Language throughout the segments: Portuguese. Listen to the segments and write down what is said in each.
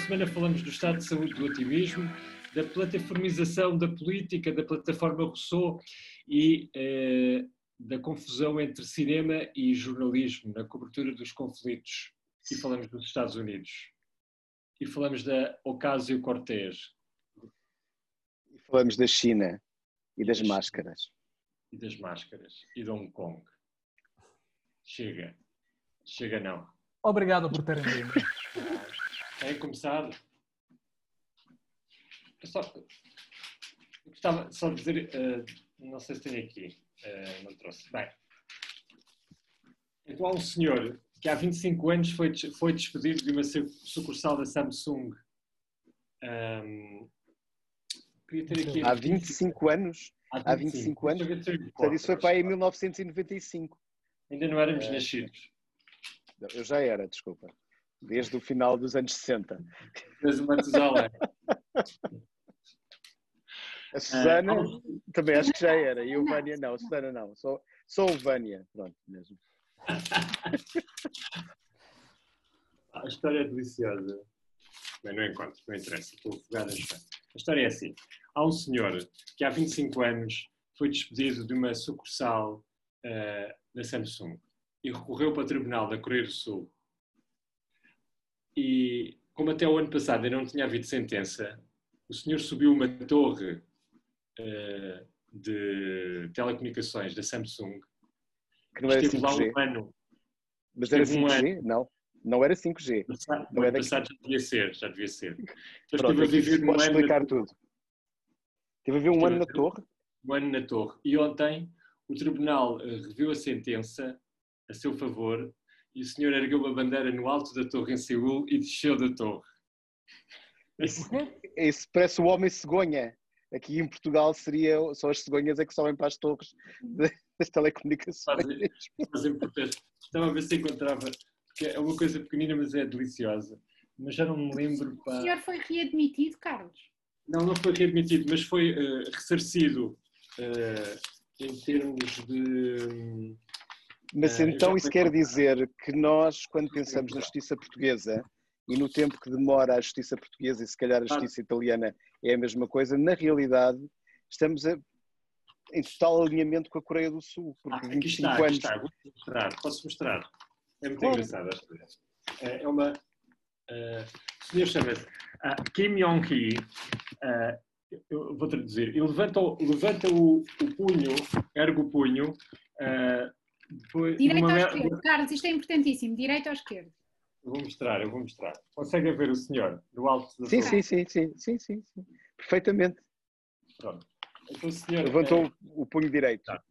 semana falamos do estado de saúde do otimismo, da plataformização da política, da plataforma Rousseau e eh, da confusão entre cinema e jornalismo na cobertura dos conflitos. E falamos dos Estados Unidos. E falamos da Ocasio-Cortez. E falamos da China e das máscaras. E das máscaras. E de Hong Kong. Chega. Chega não. Obrigado por terem vindo. É começar. Eu só, eu gostava só de dizer, uh, não sei se tenho aqui, uh, não trouxe. Bem, então há um senhor que há 25 anos foi, foi despedido de uma sucursal da Samsung. Um, queria ter aqui há 25 anos? Há 25, há 25 anos? Portanto, isso foi para aí em 1995. Ainda não éramos é... nascidos. Eu já era, desculpa. Desde o final dos anos 60. Desde o Matusalém. A Susana é, também acho que já era. E o Vânia não. A Susana não. Só, só o Vânia. Pronto, mesmo. A história é deliciosa. Bem, não encontro, não interessa. Estou afogado A história é assim. Há um senhor que há 25 anos foi despedido de uma sucursal uh, da Samsung e recorreu para o Tribunal da Coreia do Sul. E, como até o ano passado ainda não tinha havido sentença, o senhor subiu uma torre uh, de telecomunicações da Samsung. Que não era 5G. lá um ano. Mas era 5G? Um não. Não era 5G. Passado, não era passado já devia ser, já devia ser. Então Pronto, estive a viver um ano explicar na... tudo. Estive a ver um ano na torre? Um ano na torre. E ontem o tribunal uh, reviu a sentença a seu favor e o senhor ergueu uma bandeira no alto da torre em Seul e desceu da torre. Isso, isso parece o homem cegonha. Aqui em Portugal seria só as cegonhas é que sobem para as torres das telecomunicações. Fazem, fazem protesto. Estava a ver se encontrava, que é uma coisa pequenina, mas é deliciosa. Mas já não me lembro. Pá. O senhor foi readmitido, Carlos? Não, não foi readmitido, mas foi uh, ressarcido uh, em termos de. Mas uh, então isso quer dizer que nós, quando pensamos na justiça portuguesa e no tempo que demora a justiça portuguesa e se calhar a justiça italiana é a mesma coisa, na realidade estamos a, em total alinhamento com a Coreia do Sul. Porque ah, aqui está, aqui anos... está, vou mostrar, posso mostrar. É muito claro. engraçado. É, é uma. Uh, o senhor chama-se uh, Kim Yong-hee. Uh, eu vou traduzir. Ele levanta, levanta o, o punho, ergue o punho. Uh, depois, Direito à esquerda. Carlos, isto é importantíssimo. Direito à esquerda. Eu vou mostrar, eu vou mostrar. Conseguem ver o senhor do alto da sim, sim, sim, sim, sim, sim, sim. Perfeitamente. Pronto. Então, o senhor, Levantou é... o punho direito. Tá.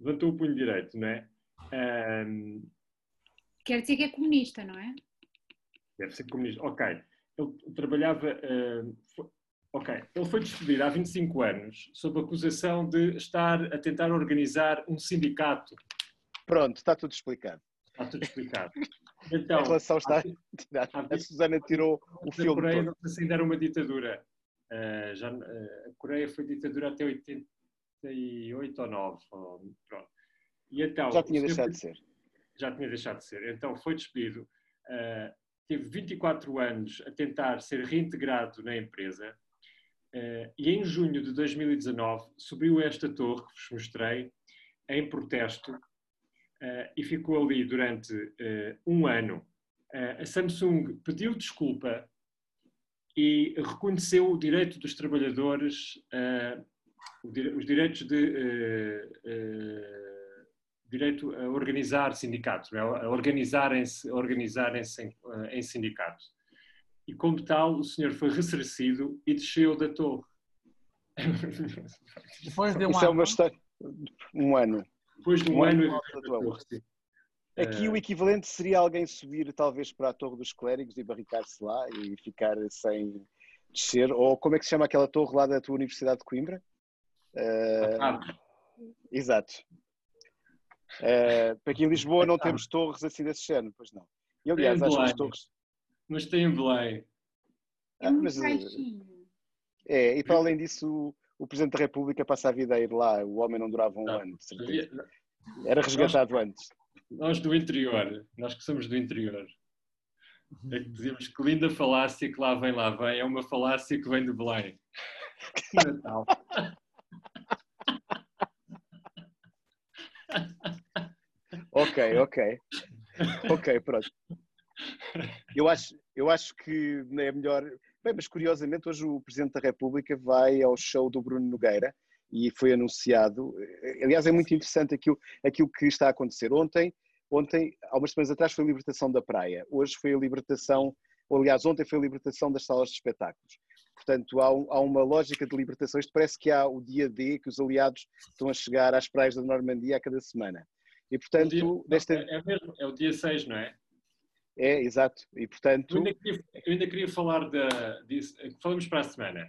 Levantou o punho direito, não é? Um... Quer dizer que é comunista, não é? Deve ser comunista. Ok. Ele trabalhava. Uh... Ok. Ele foi despedido há 25 anos sob acusação de estar a tentar organizar um sindicato. Pronto, está tudo explicado. Está tudo explicado. Então, a relação está. A, a Susana tirou o filme. A Coreia todo. não se ainda era uma ditadura. Uh, já, uh, a Coreia foi ditadura até 88 ou 9. Ou, pronto. E então, já tinha deixado de ser. Já tinha deixado de ser. Então foi despedido. Uh, teve 24 anos a tentar ser reintegrado na empresa. e em junho de 2019 subiu esta torre que vos mostrei em protesto uh, e ficou ali durante uh, um ano. Uh, a Samsung pediu desculpa e reconheceu o direito dos trabalhadores, os direitos de direito a organizar sindicatos, é? a organizarem-se organizarem em, em sindicatos. E como tal, o senhor foi ressarcido e desceu da torre. Depois de um Isso ano. é uma história. Um ano. Depois de um, ano, Aqui o equivalente seria alguém subir talvez para a Torre dos Clérigos e barricar-se lá e ficar sem descer, ou como é que se chama aquela torre lá da tua Universidade de Coimbra? Uh, exato. Uh, para aqui em Lisboa não temos torres assim desse género, pois não. E aliás, acho que as torres. Mas tem em Belém. Ah, mas, é, e para além disso, o Presidente da República passa a vida a ir lá, o homem não durava um não, ano, de certeza. Era resgatado nós, antes. Nós do interior, nós que somos do interior. É que dizíamos que linda falácia que lá vem, lá vem, é uma falácia que vem de Belém. Natal. ok, ok. Ok, pronto. Eu acho, eu acho que é melhor. Bem, mas curiosamente, hoje o Presidente da República vai ao show do Bruno Nogueira e foi anunciado. Aliás, é muito interessante aquilo, aquilo que está a acontecer. Ontem, ontem, há umas semanas atrás, foi a libertação da praia. Hoje foi a libertação, ou aliás, ontem foi a libertação das salas de espetáculos. Portanto, há, um, há, uma lógica de libertação. Isto parece que há o dia D, que os aliados estão a chegar às praias da Normandia a cada semana. E, portanto, dia, desta... é, é, mesmo, é o dia 6, não é? É, exato. E, portanto... Eu ainda queria, eu ainda queria falar da, disso. Falamos para a semana.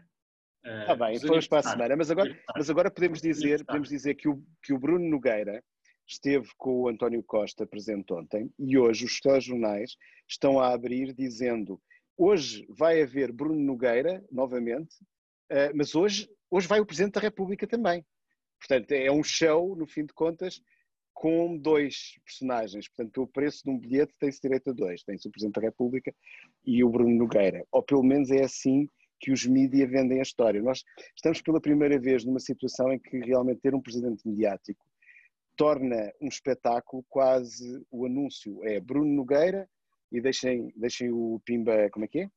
Está bem, falamos para a semana. Mas agora, mas agora podemos, dizer, podemos dizer que o, que o Bruno Nogueira esteve com o António Costa presente ontem e hoje os telejornais estão a abrir dizendo Hoje vai haver Bruno Nogueira, novamente, eh, mas hoje, hoje vai o Presidente da República também. Portanto, é um show, no fim de contas, com dois personagens. Portanto, o preço de um bilhete tem-se direito a dois. Tem-se o Presidente da República e o Bruno Nogueira. Ou pelo menos é assim que os mídias vendem a história. Nós estamos pela primeira vez numa situação em que realmente ter um presidente mediático torna um espetáculo quase o anúncio. É Bruno Nogueira e deixem, deixem o Pimba, como é que é?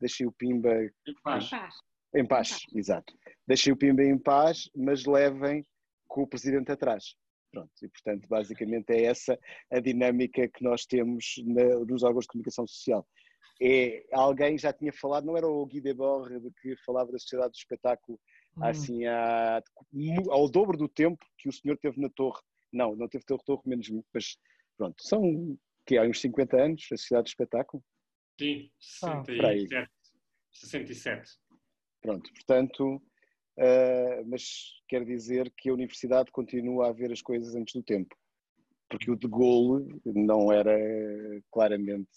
Deixem o Pimba em paz. Em paz, em paz. exato. Deixem o Pimba em paz, mas levem com o Presidente atrás. Pronto, e portanto, basicamente é essa a dinâmica que nós temos na, nos órgãos de comunicação social. É, alguém já tinha falado, não era o Guy Debord que falava da sociedade do espetáculo hum. assim há, ao dobro do tempo que o senhor teve na torre. Não, não teve na torre menos, mas pronto, são que há uns 50 anos, a Sociedade do Espetáculo? Sim, 67. Ah, 67. Pronto, portanto, uh, mas quer dizer que a universidade continua a ver as coisas antes do tempo, porque o de Gaulle não era claramente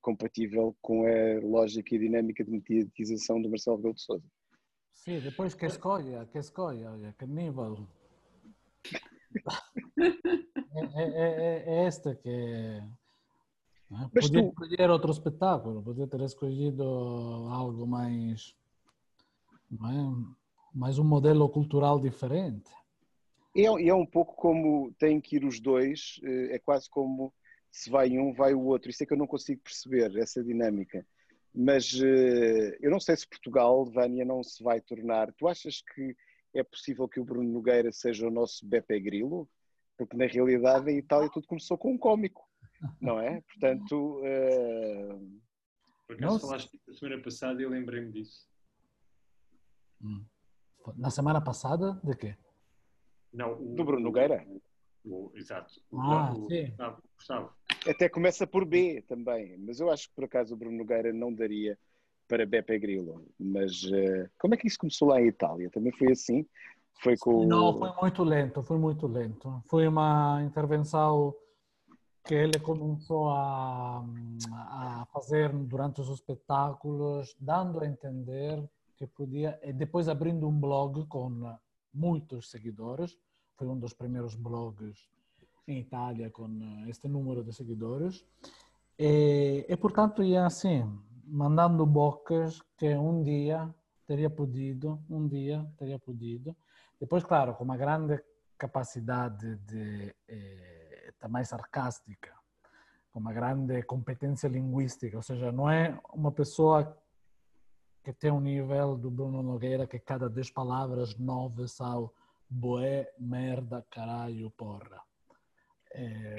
compatível com a lógica e dinâmica de mediatização do Marcelo Rebelo de Sousa. Sim, depois que escolha, que escolha, olha, que nível. é, é, é, é esta que é é? Podia tu... escolher outro espetáculo, podia ter escolhido algo mais, é? Mais um modelo cultural diferente. É, é um pouco como têm que ir os dois, eh, é quase como se vai um, vai o outro. Isso é que eu não consigo perceber, essa dinâmica. Mas eh, eu não sei se Portugal, Vânia, não se vai tornar. Tu achas que é possível que o Bruno Nogueira seja o nosso Beppe Grillo? Porque na realidade em Itália tudo começou com um cómico não é? Portanto. Uh... Por acaso falaste na semana passada e eu lembrei-me disso. Hum. Na semana passada, de quê? Não, o, do Bruno Nogueira. O, o, exato. Ah, o, sim. Gustavo, Até começa por B também, mas eu acho que por acaso o Bruno Nogueira não daria para Beppe Grillo. Mas uh, como é que isso começou lá em Itália? Também foi assim? Foi com... Não, foi muito lento, foi muito lento. Foi uma intervenção que ele começou a, a fazer durante os espetáculos, dando a entender que podia, e depois abrindo um blog com muitos seguidores, foi um dos primeiros blogs em Itália com este número de seguidores, e, e portanto ia assim, mandando bocas que um dia teria podido, um dia teria podido, depois claro, com uma grande capacidade de eh, também sarcástica, com uma grande competência linguística, ou seja, não é uma pessoa que tem um nível do Bruno Nogueira que cada 10 palavras, nove são boé, merda, caralho, porra. É,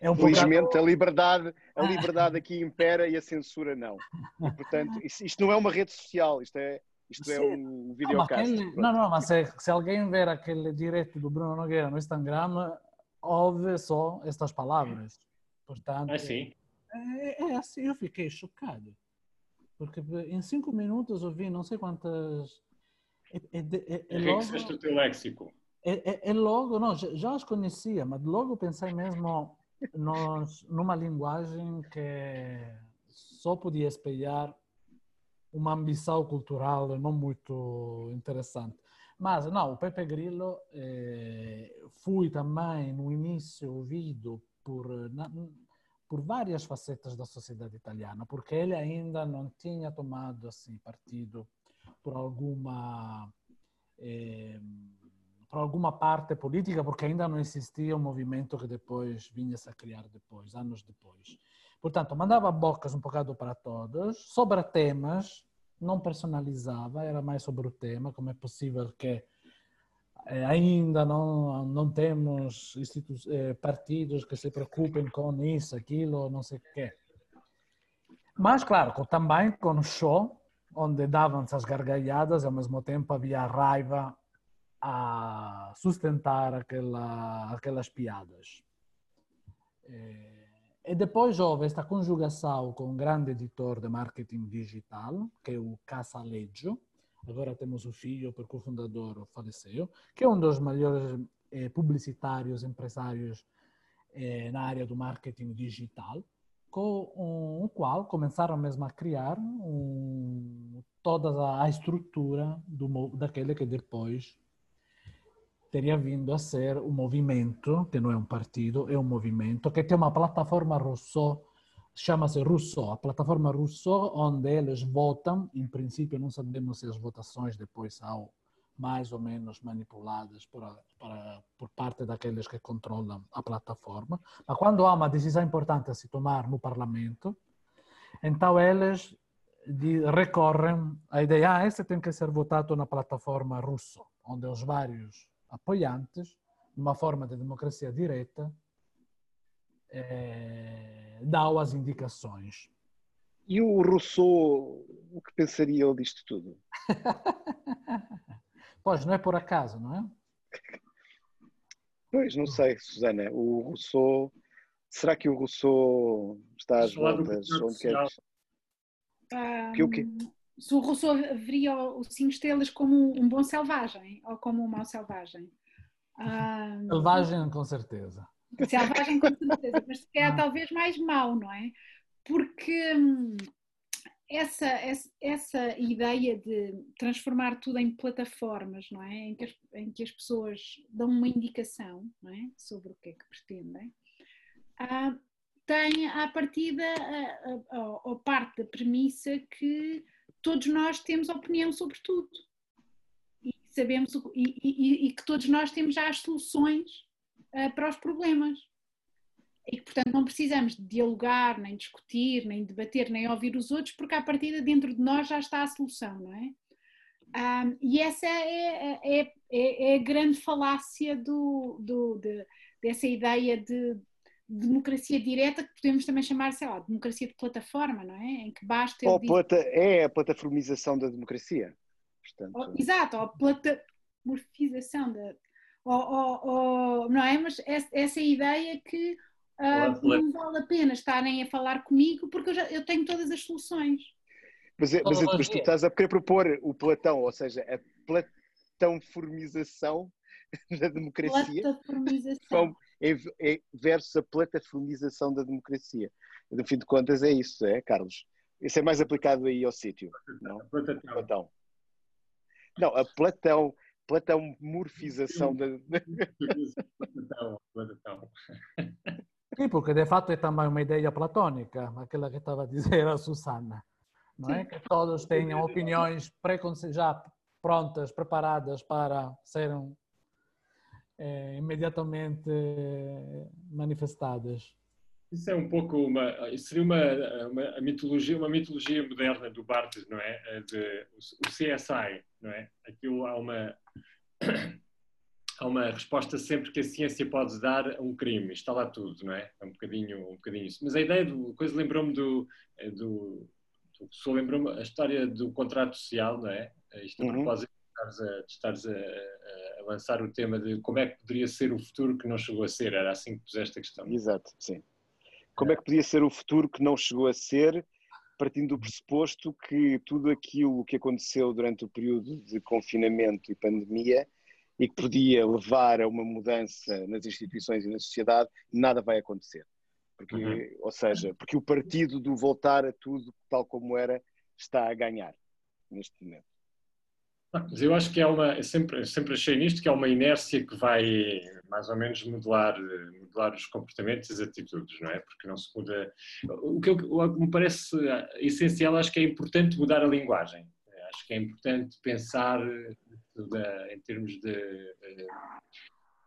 é um Felizmente bocado... a liberdade, a liberdade aqui impera e a censura não. E, portanto, isto não é uma rede social, isto é, isto é um videocast. Não, não, não, mas se, se, alguém ver aquele direto do Bruno Nogueira no Instagram, ouve só estas palavras. Portanto, é sim. É, é, assim, eu fiquei chocado. Porque em cinco minutos ouvi não sei quantas. É, é, é, é logo, o teu léxico. É, é, é, logo, não, já, já os conhecia, mas logo pensei mesmo nos, numa linguagem que só podia espelhar uma ambição cultural não muito interessante. Mas não, o Pepe Grillo eh, fui também no início ouvido por, na, por várias facetas da sociedade italiana, porque ele ainda não tinha tomado assim partido por alguma eh, por alguma parte política, porque ainda não existia o movimento que depois vinha-se a criar depois, anos depois. Portanto, mandava bocas um bocado para todos, sobre temas, não personalizava, era mais sobre o tema, como é possível que ainda não, não temos eh, partidos que se preocupem com isso, aquilo, não sei o quê. Mas, claro, também com o show, onde davam-se as gargalhadas, ao mesmo tempo havia raiva a sustentar aquela, aquelas piadas. Eh, e depois houve esta conjugação com um grande editor de marketing digital, que é o Casaleggio. Agora temos o filho, porque o fundador faleceu, que é um dos maiores eh, publicitários, empresários eh, na área do marketing digital, com o qual começaram mesmo a criar um, toda a estrutura do, daquele que depois teria vindo a ser um movimento, que não é um partido, é um movimento, que tem uma plataforma Rousseau, chama-se Rousseau, a plataforma Rousseau, onde eles votam, em princípio não sabemos se as votações depois são mais ou menos manipuladas por, por, parte daqueles que controlam a plataforma, mas quando há uma decisão importante a se tomar no parlamento, então eles recorrem. À ideia, ah, esse tem que ser votado na plataforma Rousseau, onde os vários apoiantes, numa forma de democracia direta, é, dão as indicações. E o Rousseau, o que pensaria ele disto tudo? pois, não é por acaso, não é? Pois, não sei, Susana. O Rousseau, será que o Rousseau está às voltas? Onde quer que... que o quê? se o Rousseau veria o cinco estrelas como um bom selvagem ou como um mau selvagem. Ah, selvagem, com certeza. Selvagem, com certeza, mas se calhar talvez mais mau, não é? Porque hum, essa, essa, essa, ideia de transformar tudo em plataformas, não é? Em que, as, em que as pessoas dão uma indicação é? sobre o que é que pretendem, ah, tem à partida a, a, a, parte da premissa que todos nós temos opinião sobre tudo e sabemos e, e, e que todos nós temos já as soluções uh, para os problemas e que portanto não precisamos de dialogar, nem discutir, nem debater, nem ouvir os outros, porque à partida dentro de nós já está a solução, não é? Um, e essa é, é, é, é, a grande falácia do, do, de, dessa ideia de, democracia direta que podemos também chamar, sei lá, democracia de plataforma, não é? Em que basta. Ou plata é a plataformização da democracia. Portanto... Ou, exato, ou a plataformização da. Ou, ou, ou, não é? Mas essa, essa ideia que uh, não vale a pena estarem a falar comigo porque eu, já, eu tenho todas as soluções. Mas, é, mas, mas tu estás a querer propor o Platão, ou seja, a platãoformização da democracia. Plataformização é, é versus a plataformização da democracia. No fim de contas é isso, é, Carlos? Isso é mais aplicado aí ao sítio, não? Platão. Não, a Platão, Platão morfização da... Platão, Platão. Sim, porque de fato é também uma ideia platónica, aquela que estava a dizer a Susana, não é? Que todos tenham opiniões já prontas, preparadas para serem é, imediatamente manifestadas. Isso é um pouco uma, seria uma, uma mitologia, uma mitologia moderna do Barthes, não é? De, o CSI, não é? Aquilo há uma há uma resposta sempre que a ciência pode dar a um crime, está lá tudo, não é? É um bocadinho, um bocadinho isso. Mas a ideia do coisa lembrou-me do, do, do lembrou-me a história do contrato social, não é? Isto a uhum. propósito estares, a, estares a, a, lançar o tema de como é que poderia ser o futuro que não chegou a ser, era assim que puseste a questão. Exato, sim. Como é que podia ser o futuro que não chegou a ser, partindo do pressuposto que tudo aquilo que aconteceu durante o período de confinamento e pandemia e que podia levar a uma mudança nas instituições e na sociedade, nada vai acontecer. Porque, uhum. Ou seja, porque o partido do voltar a tudo tal como era está a ganhar neste momento. Mas eu acho que é uma, sempre, sempre achei nisto que é uma inércia que vai mais ou menos modelar, modelar os comportamentos e as atitudes, não é? Porque não se muda. O que, eu, o que me parece essencial, acho que é importante mudar a linguagem. Acho que é importante pensar em termos de,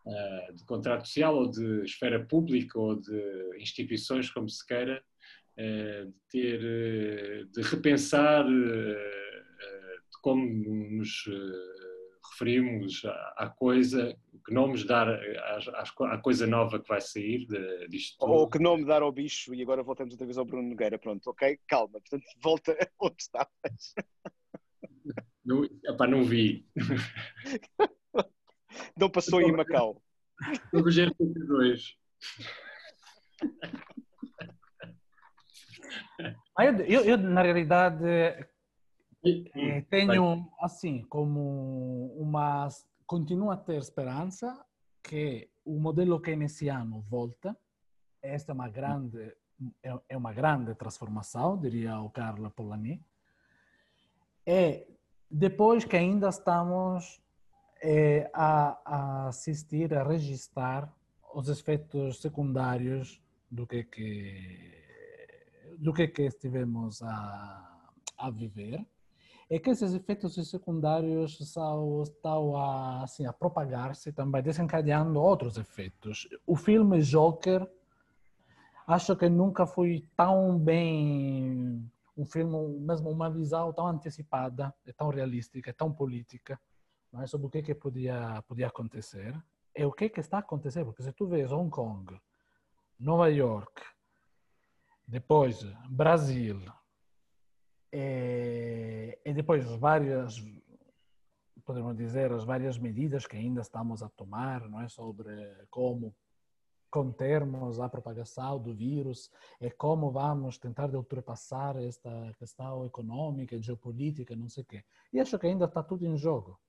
eh, de contrato social ou de esfera pública ou de instituições, como se queira, eh, de ter, eh, de repensar como nos referimos à coisa, que nomes dar à, coisa nova que vai sair disto tudo. Ou que nome dar ao bicho, e agora voltamos outra vez ao Bruno Nogueira, pronto, ok? Calma, portanto, volta onde estavas. Não, opa, não vi. Não passou em Macau. No Rogério 32. Eu, eu, na realidade, eh, tenho assim como uma. Continuo a ter esperança que o modelo keynesiano volta. Esta é uma grande, é uma grande transformação, diria o Carlo Polanyi. E depois que ainda estamos é, a, a, assistir, a registrar os efeitos secundários do que que do que que estivemos a, a viver é que esses efeitos secundários estão, estão a, assim, a propagar-se também, desencadeando outros efeitos. O filme Joker, acho que nunca foi tão bem um filme, mesmo uma visão tão antecipada, é tão realística, é tão política, é? sobre o que que podia podia acontecer e o que que está acontecendo, porque se tu vês Hong Kong, Nova York, depois Brasil e, e depois várias podemos dizer as várias medidas que ainda estamos a tomar, não é sobre como contermos a propagação do vírus e como vamos tentar de ultrapassar esta questão econômica, geopolítica, não sei o quê. E acho que ainda está tudo em jogo.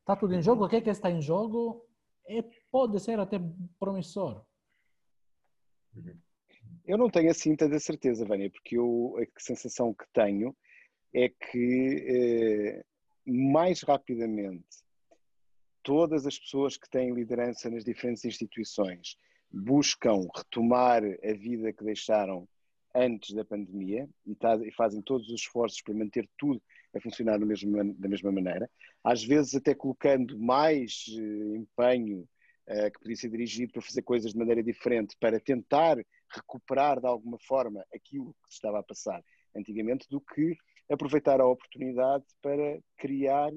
Está tudo em jogo. O que é que está em jogo é, pode ser até promissor. Eu não tenho assim tanta certeza, Vânia, porque eu, a sensação que tenho é que eh, mais rapidamente todas as pessoas que têm liderança nas diferentes instituições buscam retomar a vida que deixaram antes da pandemia e, tá, e fazem todos os esforços para manter tudo a funcionar mesmo, da mesma maneira, às vezes até colocando mais uh, empenho uh, que podia ser dirigido para fazer coisas de maneira diferente, para tentar recuperar de alguma forma aquilo que se estava a passar antigamente, do que aproveitar a oportunidade para criar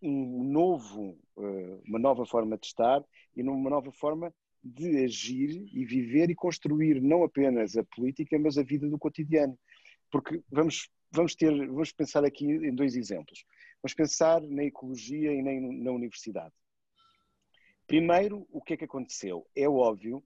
um novo, eh, uma nova forma de estar e uma nova forma de agir e viver e construir não apenas a política, mas a vida do cotidiano. Porque vamos, vamos, ter, vamos pensar aqui em dois exemplos. Vamos pensar na ecologia e na universidade. Primeiro, o que é que aconteceu? É óbvio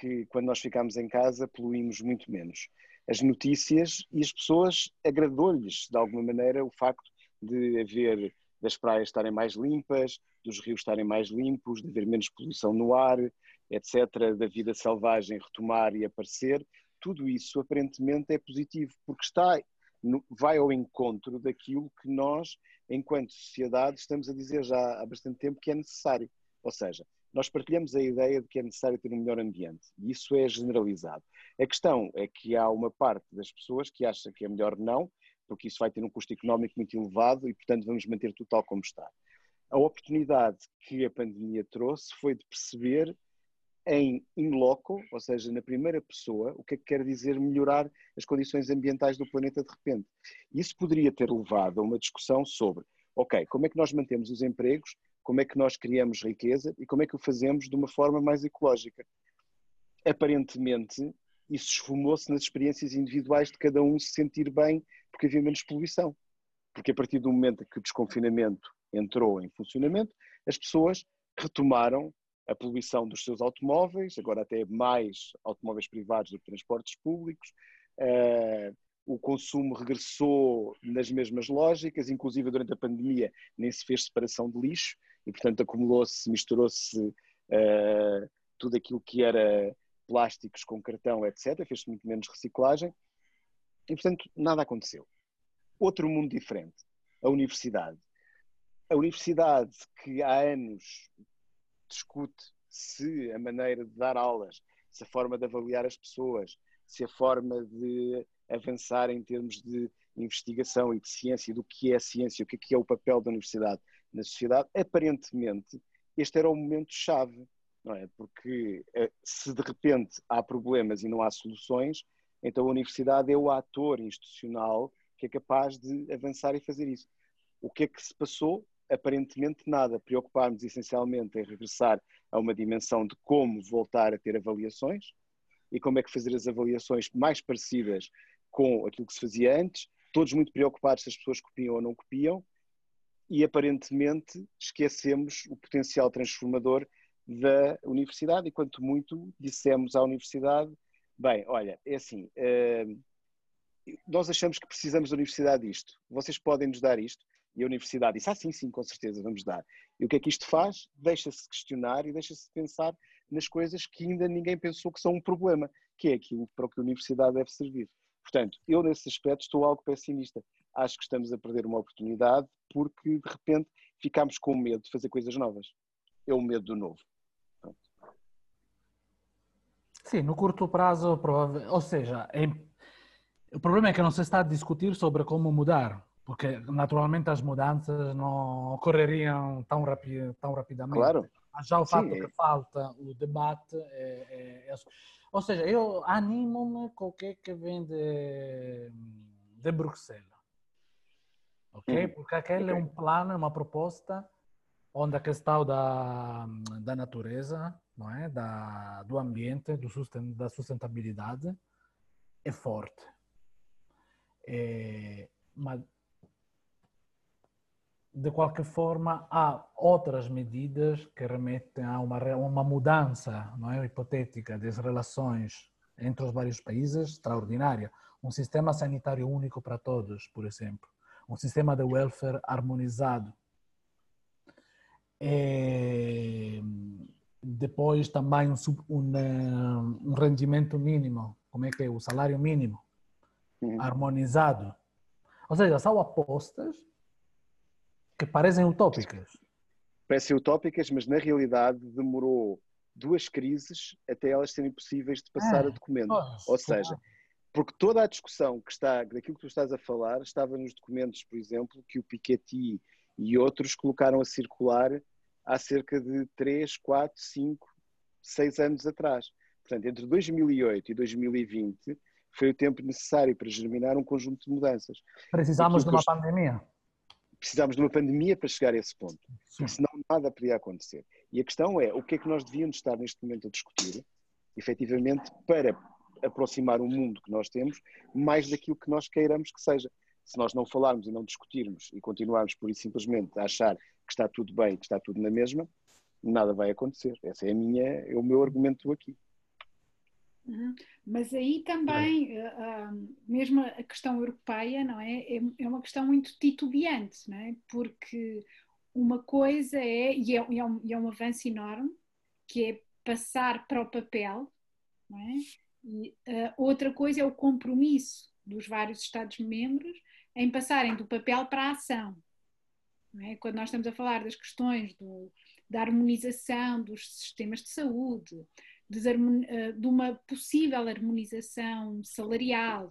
que quando nós ficamos em casa poluímos muito menos. As notícias e as pessoas agradou-lhes de alguma maneira o facto de haver das praias estarem mais limpas, dos rios estarem mais limpos, de haver menos poluição no ar, etc., da vida selvagem retomar e aparecer, tudo isso aparentemente é positivo, porque está, vai ao encontro daquilo que nós, enquanto sociedade, estamos a dizer já há bastante tempo que é necessário. Ou seja, nós partilhamos a ideia de que é necessário ter um melhor ambiente, e isso é generalizado. A questão é que há uma parte das pessoas que acha que é melhor não, porque isso vai ter um custo económico muito elevado e, portanto, vamos manter tudo tal como está. A oportunidade que a pandemia trouxe foi de perceber em in loco, ou seja, na primeira pessoa, o que é que quer dizer melhorar as condições ambientais do planeta de repente. Isso poderia ter levado a uma discussão sobre, ok, como é que nós mantemos os empregos, como é que nós criamos riqueza e como é que o fazemos de uma forma mais ecológica. Aparentemente, isso esfumou-se nas experiências individuais de cada um se sentir bem porque havia menos poluição. Porque a partir do momento que o desconfinamento entrou em funcionamento, as pessoas retomaram a poluição dos seus automóveis, agora até mais automóveis privados do que transportes públicos, uh, o consumo regressou nas mesmas lógicas, inclusive durante a pandemia nem se fez separação de lixo e, portanto, acumulou-se, misturou-se uh, tudo aquilo que era plásticos com cartão, etc. Fez-se muito menos reciclagem e, portanto, nada aconteceu. Outro mundo diferente. a universidade. A universidade que há anos discute se a maneira de dar aulas, se a forma de avaliar as pessoas, se a forma de avançar em termos de investigação e de ciência, do que é a ciência, o que é, que é o papel da universidade na sociedade, aparentemente este era o momento-chave, não é? Porque eh, se de repente há problemas e não há soluções, então a universidade é o ator institucional que é capaz de avançar e fazer isso. O que é que se passou? Aparentemente nada. Preocuparmos essencialmente em regressar a uma dimensão de como voltar a ter avaliações e como é que fazer as avaliações mais parecidas com aquilo que se fazia antes, todos muito preocupados se as pessoas copiam ou não copiam, e aparentemente esquecemos o potencial transformador da universidade, e quanto muito dissemos à universidade, bem, olha, é assim, uh, nós achamos que precisamos da universidade disto, vocês podem nos dar isto, e a universidade disse, ah sim, sim, com certeza, vamos dar. E o que é que isto faz? Deixa-se questionar e deixa-se pensar nas coisas que ainda ninguém pensou que são um problema, que é aquilo para o que a universidade deve servir. Portanto, eu nesse aspecto estou algo pessimista. Acho que estamos a perder uma oportunidade porque de repente ficamos com medo de fazer coisas novas. É o medo do novo. Pronto. Sim, no curto prazo, ou seja, é... o problema é que não se está a discutir sobre como mudar, porque naturalmente as mudanças não ocorreriam tão, rapi... tão rapidamente. Claro. Mas já o fato Sim. que falta o debate é, é, é... Ou seja, eu animo-me com o que, é que vem de, de Bruxelas ok? Uhum. Porque aquele okay. é um plano, é uma proposta onde a questão da, da natureza, não é? Da, do ambiente, do susten, da sustentabilidade é forte. É, mas de qualquer forma, há outras medidas que remetem a uma, uma mudança não é, hipotética das relações entre os vários países extraordinária. Um sistema sanitário único para todos, por exemplo um sistema de welfare harmonizado. É, depois também um, um, eh, um, rendimento mínimo, como é que é? O salário mínimo uhum. harmonizado. Ou seja, são apostas que parecem utópicas. Parecem utópicas, mas na realidade demorou duas crises até elas serem possíveis de passar é, a documento. Ou seja, porque toda a discussão que está, daquilo que tu estás a falar, estava nos documentos, por exemplo, que o Piketty e outros colocaram a circular há cerca de 3, 4, 5, 6 anos atrás. Portanto, entre 2008 e 2020 foi o tempo necessário para germinar um conjunto de mudanças. Precisámos de uma pandemia. Precisámos de uma pandemia para chegar a esse ponto. Sim. Senão nada podia acontecer. E a questão é, o que é que nós devíamos estar neste momento a discutir, efetivamente, para aproximar o mundo que nós temos mais daquilo que nós queiramos que seja. Se nós não falarmos e não discutirmos e continuarmos por isso simplesmente a achar que está tudo bem, que está tudo na mesma, nada vai acontecer. Esse é, a minha, é o meu argumento aqui. Uhum. Mas aí também, uh, mesmo a questão europeia, não é? é? É uma questão muito titubeante, não é? Porque uma coisa é, e é, é, um, é um avanço enorme, que é passar para o papel, não é? E uh, outra coisa é o compromisso dos vários Estados-membros em passarem do papel para a ação. É? Quando nós estamos a falar das questões do, da harmonização dos sistemas de saúde, de, uh, de uma possível harmonização salarial,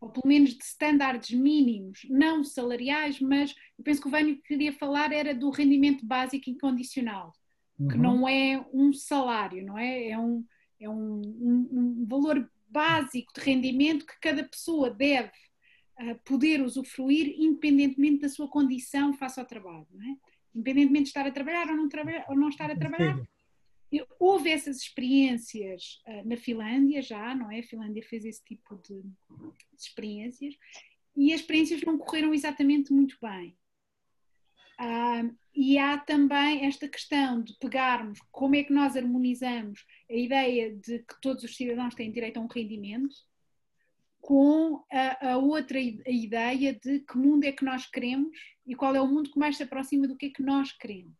ou pelo menos de estándares mínimos, não salariais, mas eu penso que o Vânio queria falar era do rendimento básico incondicional, uhum. que não é um salário, não é? É um, é um, um, um valor básico de rendimento que cada pessoa deve uh, poder usufruir independentemente da sua condição face ao trabalho, não é? independentemente de estar a trabalhar ou não, trabalhar, ou não estar a trabalhar. Houve essas experiências uh, na Finlândia já, não é? A Finlândia fez esse tipo de, de experiências e as experiências não correram exatamente muito bem. E há também esta questão de pegarmos como é que nós harmonizamos a ideia de que todos os cidadãos têm direito a um rendimento com a, a outra a ideia de que mundo é que nós queremos e qual é o mundo que mais se aproxima do que é que nós queremos.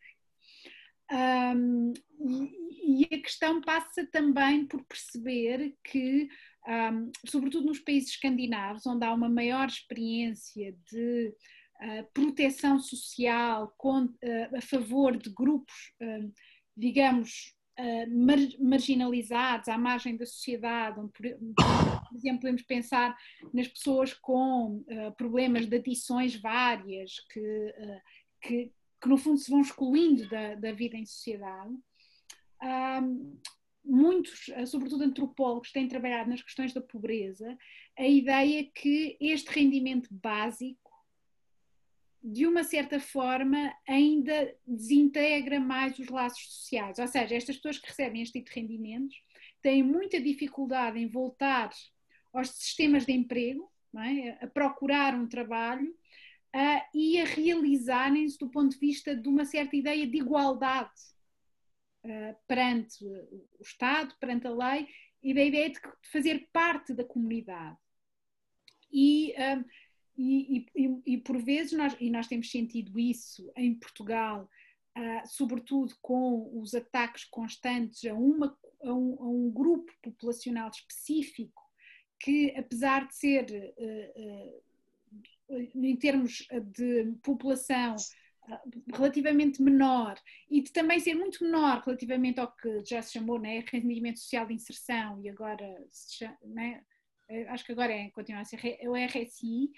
Um, e, e, a questão passa também por perceber que, um, sobretudo nos países escandinavos, onde há uma maior experiência de proteção social com, a favor de grupos, digamos, marginalizados, à margem da sociedade, onde, por, exemplo, podemos pensar nas pessoas com problemas de adições várias, que, que, que no fundo se vão excluindo da, da vida em sociedade. muitos, sobretudo antropólogos, têm trabalhado nas questões da pobreza, a ideia que este rendimento básico de uma certa forma, ainda desintegra mais os laços sociais. Ou seja, estas pessoas que recebem este tipo de rendimentos têm muita dificuldade em voltar aos sistemas de emprego, é? a procurar um trabalho e a realizarem-se do ponto de vista de uma certa ideia de igualdade uh, perante o Estado, perante a lei e da ideia de fazer parte da comunidade. E uh, e, e, por vezes, nós, e nós temos sentido isso em Portugal, uh, sobretudo com os ataques constantes a, uma, a, um, a um, grupo populacional específico, que apesar de ser, uh, uh, em termos de população, relativamente menor e de também ser muito menor relativamente ao que já se chamou né, rendimento social de inserção e agora chama, né, acho que agora é, continua a ser o RSI,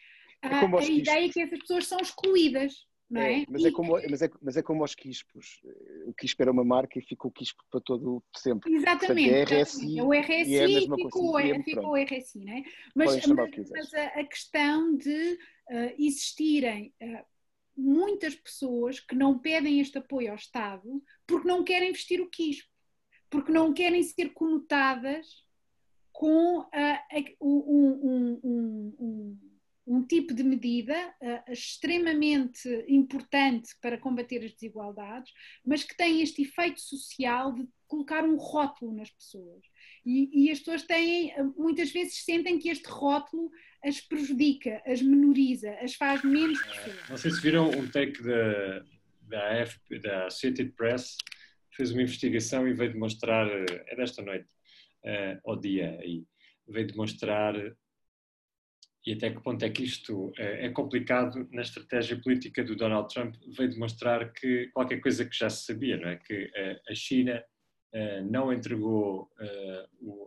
é a, a ideia é que essas pessoas são excluídas. Não é? é mas, é como, mas, é, mas é como aos quispos. O quispo era uma marca e ficou o quispo para todo sempre. Exatamente. Portanto, é RSI, o RSI é ficou, coisa, ficou o RSI, não é? Mas, mas, mas a, a, questão de uh, existirem uh, muitas pessoas que não pedem este apoio ao Estado porque não querem vestir o quispo, porque não querem ser conotadas com uh, um, um, um um tipo de medida uh, extremamente importante para combater as desigualdades, mas que tem este efeito social de colocar um rótulo nas pessoas. E, e as pessoas têm, eh, muitas vezes sentem que este rótulo as prejudica, as menoriza, as faz menos pessoas. Não sei se viram um take da, da AFP, da Press, fez uma investigação e veio demonstrar, eh, é desta noite, uh, ao dia aí, veio demonstrar e até que ponto é que isto eh, é complicado na estratégia política do Donald Trump, veio demonstrar que qualquer coisa que já se sabia, não é? Que eh, a China eh, não entregou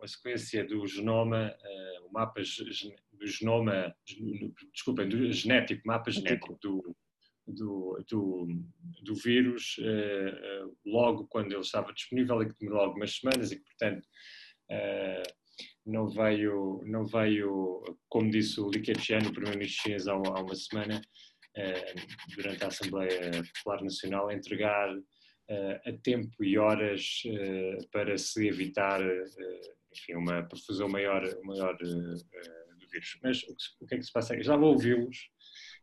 a sequência do genoma, o mapa do genoma, desculpem, do genético, mapa genético do, do, do, do vírus logo quando ele estava disponível e que demorou algumas semanas e que, portanto, não veio, não veio como disse o Li Keqiang, o primeiro-ministro chinês há, há, uma semana, eh, durante a Assembleia Popular Nacional, entregar eh, a tempo e horas eh, para se evitar enfim, uma perfusão maior, maior do vírus. Mas o que, é que se passa? Eu estava a ouvi-los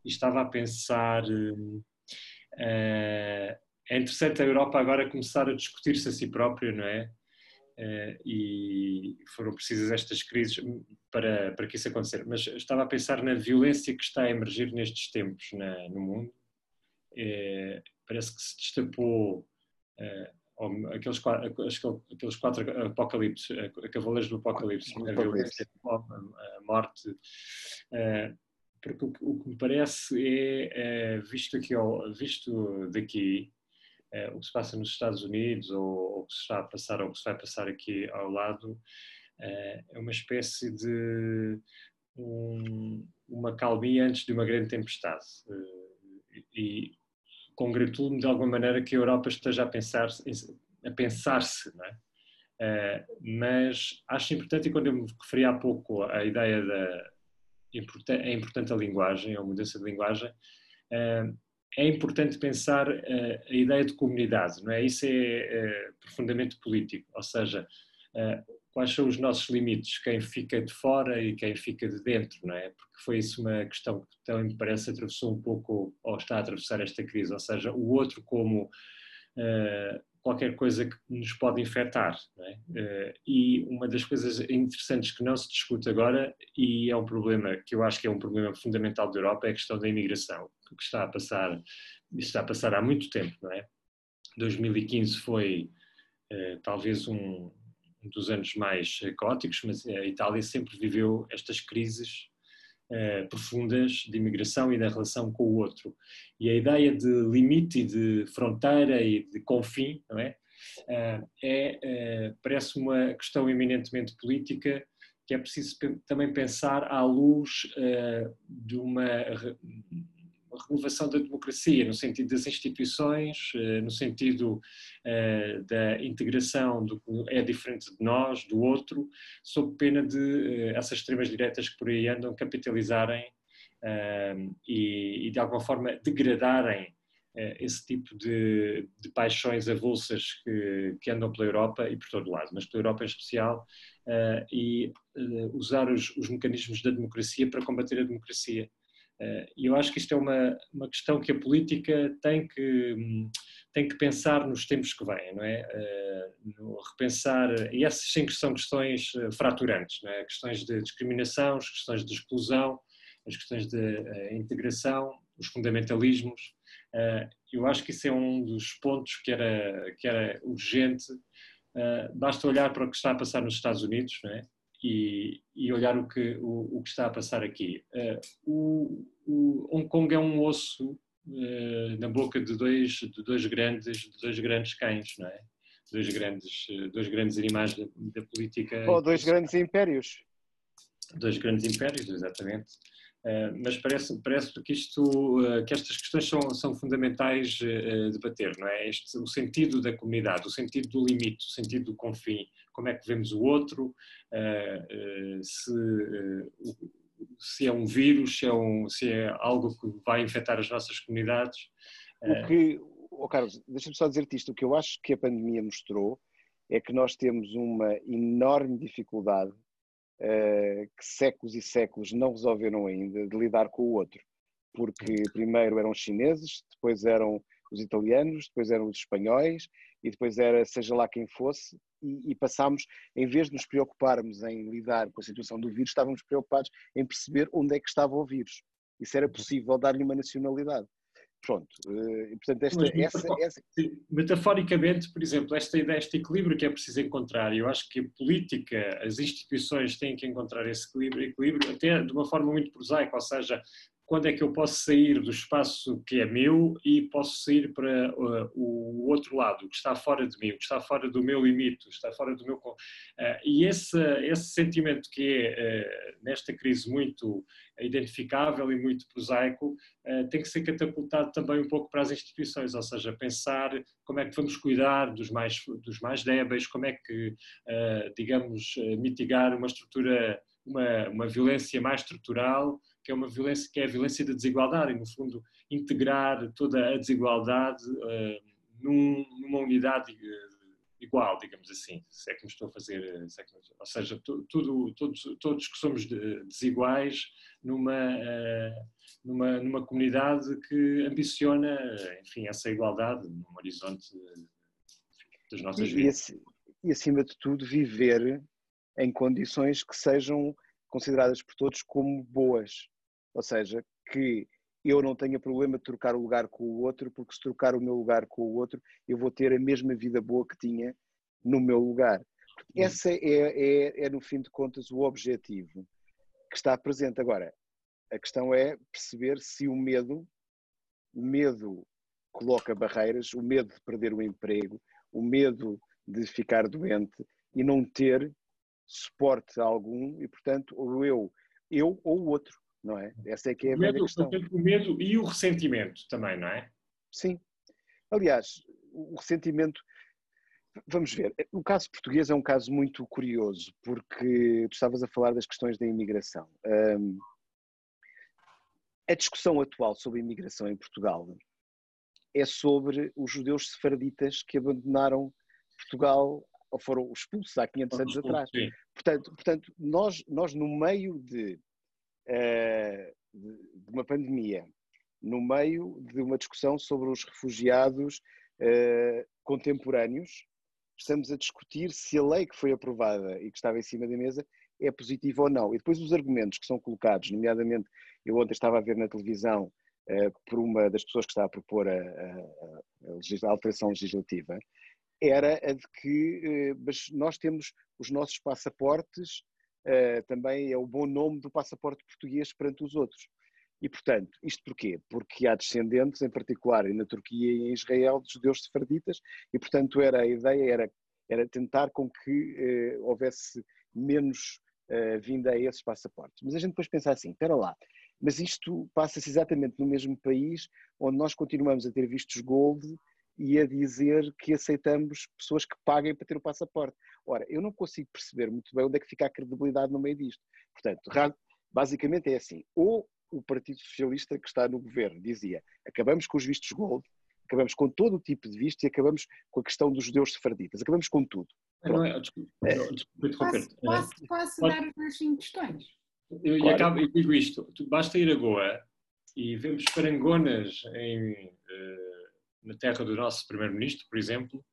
e estava a pensar. é interessante a Europa agora começar a discutir-se a si própria, não é? E foram precisas estas crises para, para que isso acontecer. Mas estava a pensar na violência que está a emergir nestes tempos na, no mundo. Uh, parece que se destapou uh, aqueles, quatro, aqueles quatro apocalipses, cavaleiros do apocalipse, a violência, a morte. porque o, que me parece é, visto, aqui, visto daqui, é, o que se passa nos Estados Unidos ou, o que se está a passar ou o que se vai passar aqui ao lado é, é uma espécie de um, uma calmia antes de uma grande tempestade. Eh, e congratulo-me de alguma maneira que a Europa esteja a pensar-se, a pensar-se? Uh, mas acho importante, e quando eu me referi há pouco à ideia da é importante a linguagem, a mudança de linguagem, uh, é importante pensar uh, a ideia de comunidade, não é? Isso é, é profundamente político, ou seja, uh, quais são os nossos limites, quem fica de fora e quem fica de dentro, não é? Porque foi isso uma questão que também me parece atravessou um pouco, ou está a atravessar esta crise, ou seja, o outro como uh, qualquer coisa que nos pode infectar. É? E uma das coisas interessantes que não se discute agora, e é um problema que eu acho que é um problema fundamental da Europa, é a questão da imigração que está a passar, está a passar há muito tempo, não é? 2015 foi eh, talvez um, dos anos mais caóticos, mas a Itália sempre viveu estas crises uh, profundas de imigração e da relação com o outro. E a ideia de limite de fronteira e de confim, não é? Uh, é parece uma questão eminentemente política que é preciso também pensar à luz de uma renovação da democracia, no sentido das instituições, eh, no sentido eh, da integração do que é diferente de nós, do outro, sob pena de eh, essas extremas diretas que por aí andam capitalizarem e, de alguma forma degradarem esse tipo de, de paixões avulsas que, que, andam pela Europa e por todo lado, mas pela Europa em especial, e usar os, os mecanismos da democracia para combater a democracia. Eh, e eu acho que isto é uma, uma questão que a política tem que, tem que pensar nos tempos que vêm, não é? Eh, repensar, e essas sim que são questões eh, fraturantes, é? Questões de discriminação, as questões de exclusão, as questões de integração, os fundamentalismos. Eu acho que isso é um dos pontos que era, que era urgente. Basta olhar para o que está a passar nos Estados Unidos, não é? E, e olhar o que, o, o, que está a passar aqui. Uh, o, Hong Kong é um osso uh, na boca de dois, de dois grandes, de dois grandes cães, não é? Dois grandes, dois grandes animais da, da política. Ou dois grandes impérios. Dois grandes impérios, exatamente. Uh, mas parece, parece que, isto, uh, que estas questões são, são fundamentais uh, debater, não é? Este, o sentido da comunidade, o sentido do limite, o sentido do confim, como é que vemos o outro, se, se é um vírus, se é, um, se é algo que vai infectar as nossas comunidades. O que, oh Carlos, deixa-me só dizer-te isto, o que eu acho que a pandemia mostrou é que nós temos uma enorme dificuldade uh, que séculos e séculos não resolveram ainda de lidar com o outro. Porque primeiro eram os chineses, depois eram os italianos, depois eram os espanhóis e depois era seja lá quem fosse e, e passámos, em vez de nos preocuparmos em lidar com a situação do vírus, estávamos preocupados em perceber onde é que estava o vírus. Isso era possível dar-lhe uma nacionalidade. Pronto, eh, e, portanto, esta, Mas, essa, essa... Metaforicamente, por exemplo, esta ideia, este equilíbrio que é preciso encontrar, eu acho que a política, as instituições têm que encontrar esse equilíbrio, equilíbrio até de uma forma muito prosaica, ou seja, quando é que eu posso sair do espaço que é meu e posso sair para uh, o outro lado, que está fora de mim, que está fora do meu limite, está fora do meu. Uh, e esse, esse sentimento que é, uh, nesta crise, muito identificável e muito prosaico, uh, tem que ser catapultado também um pouco para as instituições, ou seja, pensar como é que vamos cuidar dos mais, dos mais débeis, como é que, uh, digamos, mitigar uma estrutura, uma, uma violência mais estrutural que é uma violência que é a violência da desigualdade e no fundo integrar toda a desigualdade uh, num, numa unidade uh, igual, digamos assim, se é que me estou a fazer, eh, é que, ou seja, tudo, todos, todos que somos desiguais numa, numa, numa comunidade que ambiciona, enfim, essa igualdade num horizonte das nossas e, vidas. E, acima de tudo, viver em condições que sejam consideradas por todos como boas. Ou seja, que eu não tenha problema de trocar o lugar com o outro, porque se trocar o meu lugar com o outro, eu vou ter a mesma vida boa que tinha no meu lugar. Esse é, é, é, no fim de contas, o objetivo que está presente. Agora, a questão é perceber se o medo, o medo coloca barreiras, o medo de perder o emprego, o medo de ficar doente e não ter suporte algum e, portanto, ou eu, eu ou o outro, não é? Essa é que é a medo, questão. O medo e o ressentimento também, não é? Sim. Aliás, o ressentimento, vamos ver, o caso português é um caso muito curioso, porque tu estavas a falar das questões da imigração. Um, a discussão atual sobre a imigração em Portugal é sobre os judeus sefarditas que abandonaram Portugal ou foram expulsos há 500 anos atrás. Portanto, portanto nós, nós no meio de, de, de, uma pandemia, no meio de uma discussão sobre os refugiados uh, contemporâneos, estamos a discutir se a lei que foi aprovada e que estava em cima da mesa é positiva ou não. E depois os argumentos que são colocados, nomeadamente, eu ontem estava a ver na televisão uh, por uma das pessoas que está a propor a, a, a alteração legislativa, era a de que eh, nós temos os nossos passaportes uh, também é o bom nome do passaporte português perante os outros. E, portanto, isto porquê? Porque há descendentes, em particular na Turquia e em Israel, de judeus sefarditas, e, portanto, era, a ideia era, era tentar com que uh, houvesse menos uh, vinda a esses passaportes. Mas a gente depois pensa assim, espera lá, mas isto passa-se exatamente no mesmo país onde nós continuamos a ter vistos gold e a dizer que aceitamos pessoas que paguem para ter o passaporte. Ora, eu não consigo perceber muito bem onde é que fica a credibilidade no meio disto. Portanto, basicamente é assim: ou o Partido Socialista que está no governo dizia acabamos com os vistos gold, acabamos com todo o tipo de visto e acabamos com a questão dos judeus sefarditas, acabamos com tudo. Não é, desculpe, é. posso, posso, posso dar as minhas questões? Eu, claro. e acabo, eu digo isto, basta ir a Goa e vemos parangonas em, uh, na terra do nosso primeiro-ministro, por exemplo,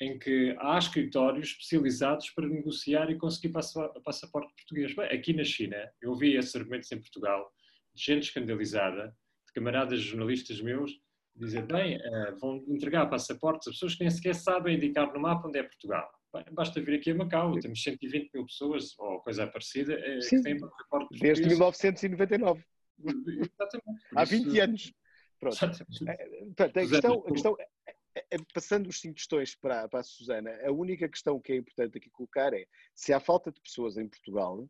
em que há escritórios especializados para negociar e conseguir passaporte português. Bem, aqui na China, eu ouvi esses argumentos em Portugal, de gente escandalizada, de camaradas jornalistas meus, dizer, bem, uh, vão entregar passaportes a pessoas que nem sequer sabem indicar no mapa onde é Portugal. Bem, basta vir aqui a Macau, temos 120 mil pessoas, ou coisa parecida, uh, que têm passaportes Desde 1999. Exatamente. Há 20 anos. Pronto. Eh, portanto, a questão, a questão passando os cinco questões para, para a Susana, a única questão que é importante aqui colocar é se há falta de pessoas em Portugal,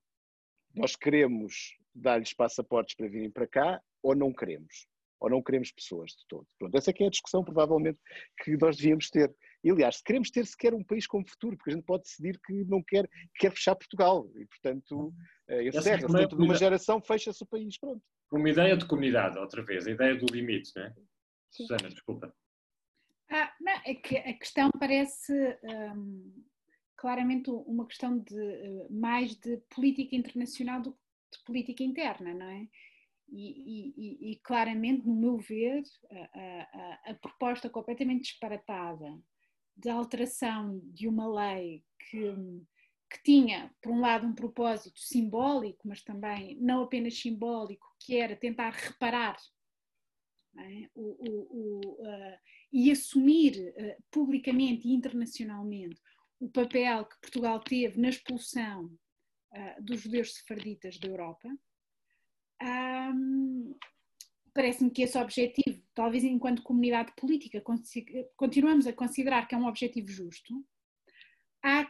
nós queremos dar-lhes passaportes para virem para cá ou não queremos? Ou não queremos pessoas de todo? Pronto, essa é a discussão provavelmente que nós devíamos ter. E, aliás, se queremos ter sequer um país com futuro, porque a gente pode decidir que não quer, quer fechar Portugal e, portanto, eh, encerra-se. Dentro de uma geração, fecha-se o país. Pronto. Uma ideia de comunidade, outra vez, a ideia do limite, não é? Susana, desculpa. Ah, não, é que a questão parece um, claramente uma questão de uh, mais de política internacional do que de política interna, não é? E, e, e claramente, no meu ver, a, a, a, proposta completamente disparatada de alteração de uma lei que, que tinha, por um lado, um propósito simbólico, mas também não apenas simbólico, que era tentar reparar é? o, o, o, uh, e assumir uh, publicamente e internacionalmente o papel que Portugal teve na expulsão uh, dos judeus sefarditas da Europa. Um, Parece-me que esse objetivo, talvez enquanto comunidade política, continuamos a considerar que é um objetivo justo.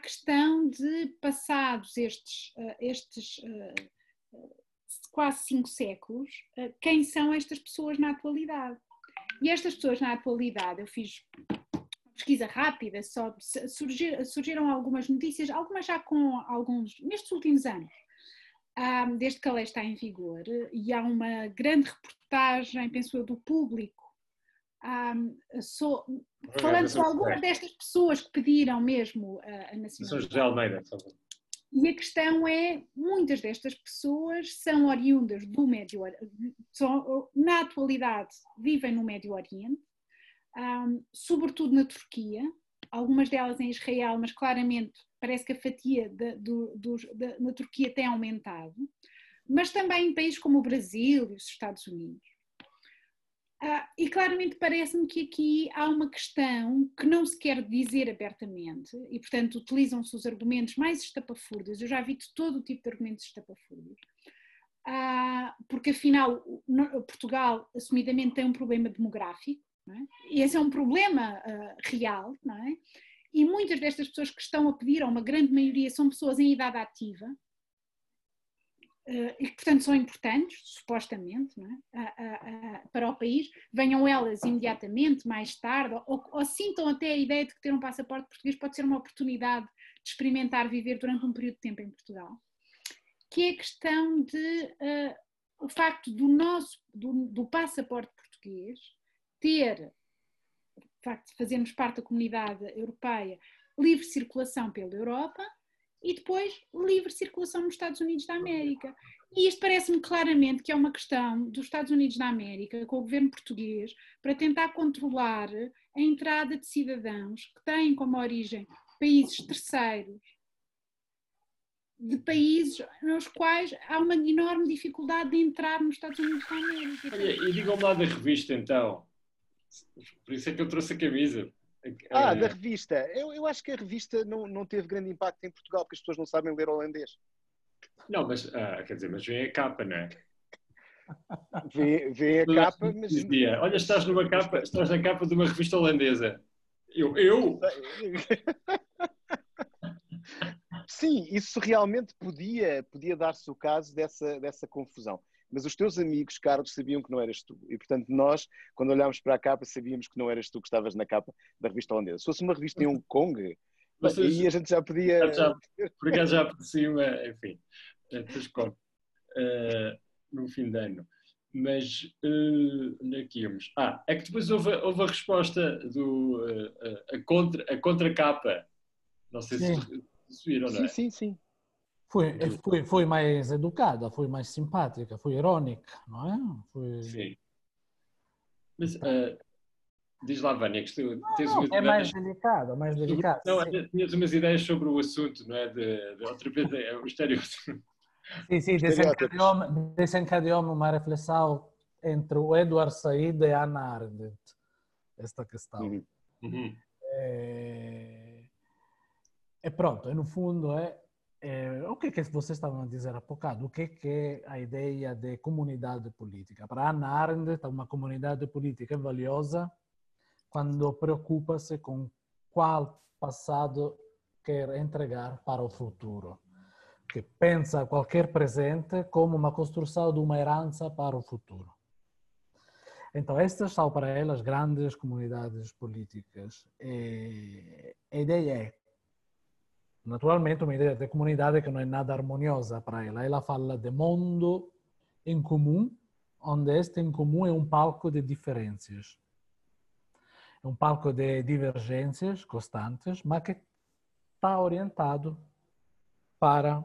Questão de, passados estes, uh, estes quase cinco séculos, quem são estas pessoas na atualidade? E estas pessoas na atualidade, eu fiz pesquisa rápida, só surgir, surgiram algumas notícias, algumas já com alguns, nestes últimos anos, um, desde que a lei está em vigor, e há uma grande reportagem, penso eu, do público, um, so, falando sobre algumas destas pessoas que pediram mesmo a, a nacionalidade. José Almeida, e a questão é, muitas destas pessoas são oriundas do Médio Oriente, na atualidade vivem no Médio Oriente, um, sobretudo na Turquia, algumas delas em Israel, mas claramente parece que a fatia de, do, do, de, na Turquia tem aumentado, mas também em países como o Brasil e os Estados Unidos. Uh, e claramente parece-me que aqui há uma questão que não se quer dizer abertamente, e portanto utilizam-se os argumentos mais estapafúrdios, eu já vi de todo o tipo de argumentos estapafúrdios, uh, porque afinal Portugal assumidamente tem um problema demográfico, é? E esse é um problema uh, real, é? E muitas destas pessoas que estão a pedir, ou uma grande maioria, são pessoas em idade ativa, uh, e que, portanto, são importantes, supostamente, é? para o país. Venham elas imediatamente, mais tarde, ou, ou, sintam até a ideia de que ter um passaporte português pode ser uma oportunidade de experimentar viver durante um período de tempo em Portugal. Que é a questão de uh, o facto do nosso, do, do passaporte português ter, de facto, fazermos parte da comunidade europeia, livre circulação pela Europa e depois livre circulação nos Estados Unidos da América. E isto parece-me claramente que é uma questão dos Estados Unidos da América, com o governo português, para tentar controlar a entrada de cidadãos que têm como origem países terceiros, de países nos quais há uma enorme dificuldade de entrar nos Estados Unidos da América. Olha, e digam lá da revista então, por isso é que eu trouxe a camisa. Ah, é. da revista. Eu, eu acho que a revista não, não teve grande impacto em Portugal, porque as pessoas não sabem ler holandês. Não, mas ah, quer dizer, mas vem a capa, não é? Vê, vê a capa, mas. Dizia, Olha, estás numa capa, estás na capa de uma revista holandesa. Eu? eu? Sim, isso realmente podia, podia dar-se o caso dessa, dessa confusão. Mas os teus amigos, Carlos, sabiam que não eras tu. E, portanto, nós, quando olhámos para a capa, sabíamos que não eras tu que estavas na capa da revista holandesa. Se fosse uma revista em Hong Kong, Vocês, aí a gente já podia. Já, por acaso já por cima, enfim, depois conto, uh, no fim de ano. Mas uh, onde é que íamos? Ah, é que depois houve, houve a resposta do uh, a, contra, a contracapa. Não sei sim. se, se viram, não é? Sim, sim, sim. Foi, foi, foi mais educada, foi mais simpática, foi irônica, não é? Foi... Sim. Mas uh, diz lá, Vânia, que tu tens não, umas É ideias... mais delicado, mais delicado. Não, tinhas umas ideias sobre o assunto, não é? De, de outra vez, é, o estereótipo. Sim, sim, desencadeou-me desencadeou uma reflexão entre o Edward Said e a Ana Arendt, esta questão. Uhum. Uhum. É... é pronto, e no fundo é é, o que, que vocês estavam a dizer há bocado? O que, que é a ideia de comunidade política? Para Anna Arendt, uma comunidade política é valiosa quando preocupa-se com qual passado quer entregar para o futuro. Que pensa qualquer presente como uma construção de uma herança para o futuro. Então, estas são para elas grandes comunidades políticas. E a ideia é naturalmente uma ideia de comunidade que não é nada harmoniosa para ela. Ela fala de mundo em comum, onde este em comum é um palco de diferenças. Um palco de divergências constantes, mas que está orientado para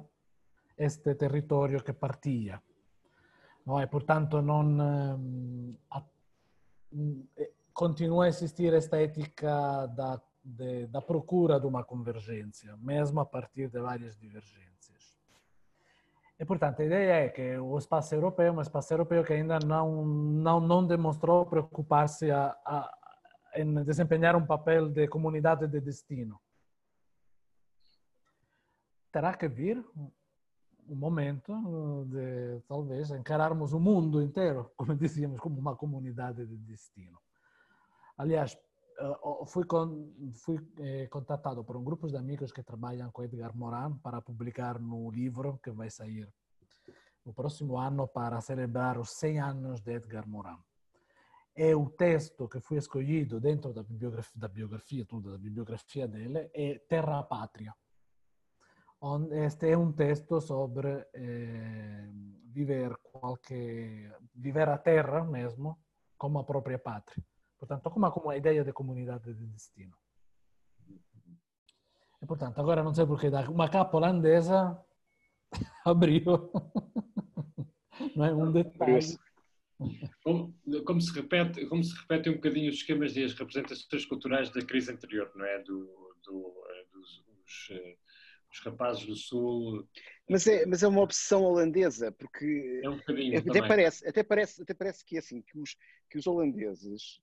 este território que partilha. Não é? Portanto, não eh, continua a existir esta ética da de, da procura de uma convergência, mesmo a partir de várias divergências. E, portanto, a ideia é que o espaço europeu é um espaço europeu que ainda não, não, não demonstrou preocupar-se a, a, em desempenhar um papel de comunidade de destino. Terá que vir um momento de, talvez, encararmos o mundo inteiro, como dizíamos, como uma comunidade de destino. Aliás, uh, fui, con, fui eh, contatado por um grupo de amigos que trabalham com Edgar Morin para publicar no livro que vai sair no próximo ano para celebrar os 100 anos de Edgar Morin. É o texto que foi escolhido dentro da biografia, da biografia tudo, da dele, é Terra Pátria. Este é um texto sobre eh, viver qualquer, viver a terra mesmo como a própria pátria. Portanto, como uma ideia de comunidade de destino. E, portanto, agora não sei porquê, uma capa holandesa abriu. Não é um detalhe. Como, como, se repete, como se repete um bocadinho os esquemas e as representações culturais da crise anterior, não é? Do, do, eh, dos, os, eh, os rapazes do Sul. Mas é, mas é uma obsessão holandesa, porque é um bocadinho até parece, até parece, até parece que é assim que os que os holandeses